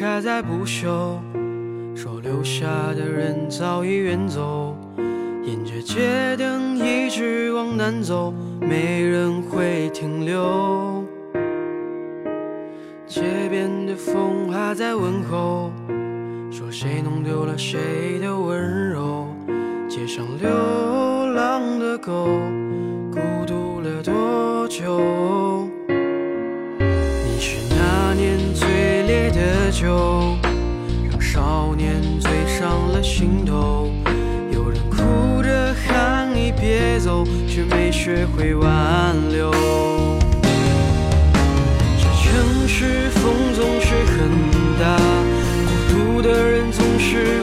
还在不休，说留下的人早已远走。沿着街灯一直往南走，没人会停留。街边的风还在问候，说谁弄丢了谁的温柔。街上流浪的狗，孤独了多久？酒，让少年醉上了心头。有人哭着喊你别走，却没学会挽留。这城市风总是很大，孤独的人总是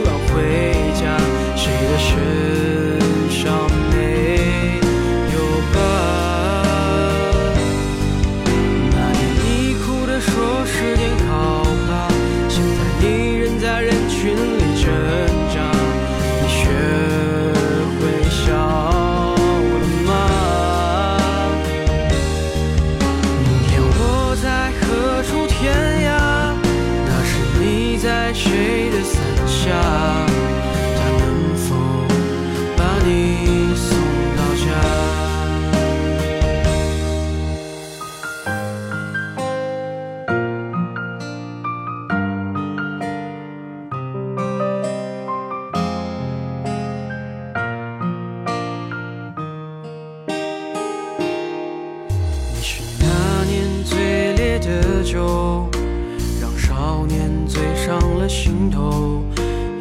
酒，让少年醉上了心头。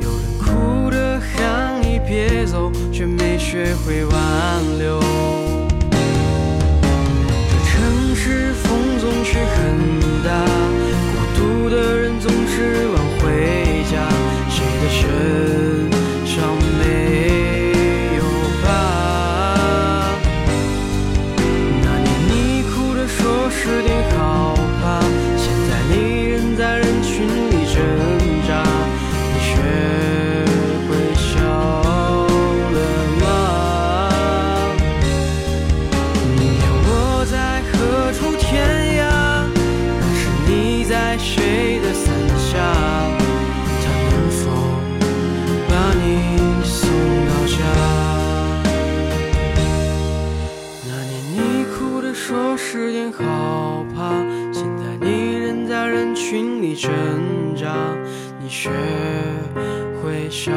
有人哭着喊你别走，却没学会挽留。寻觅成长。你学会笑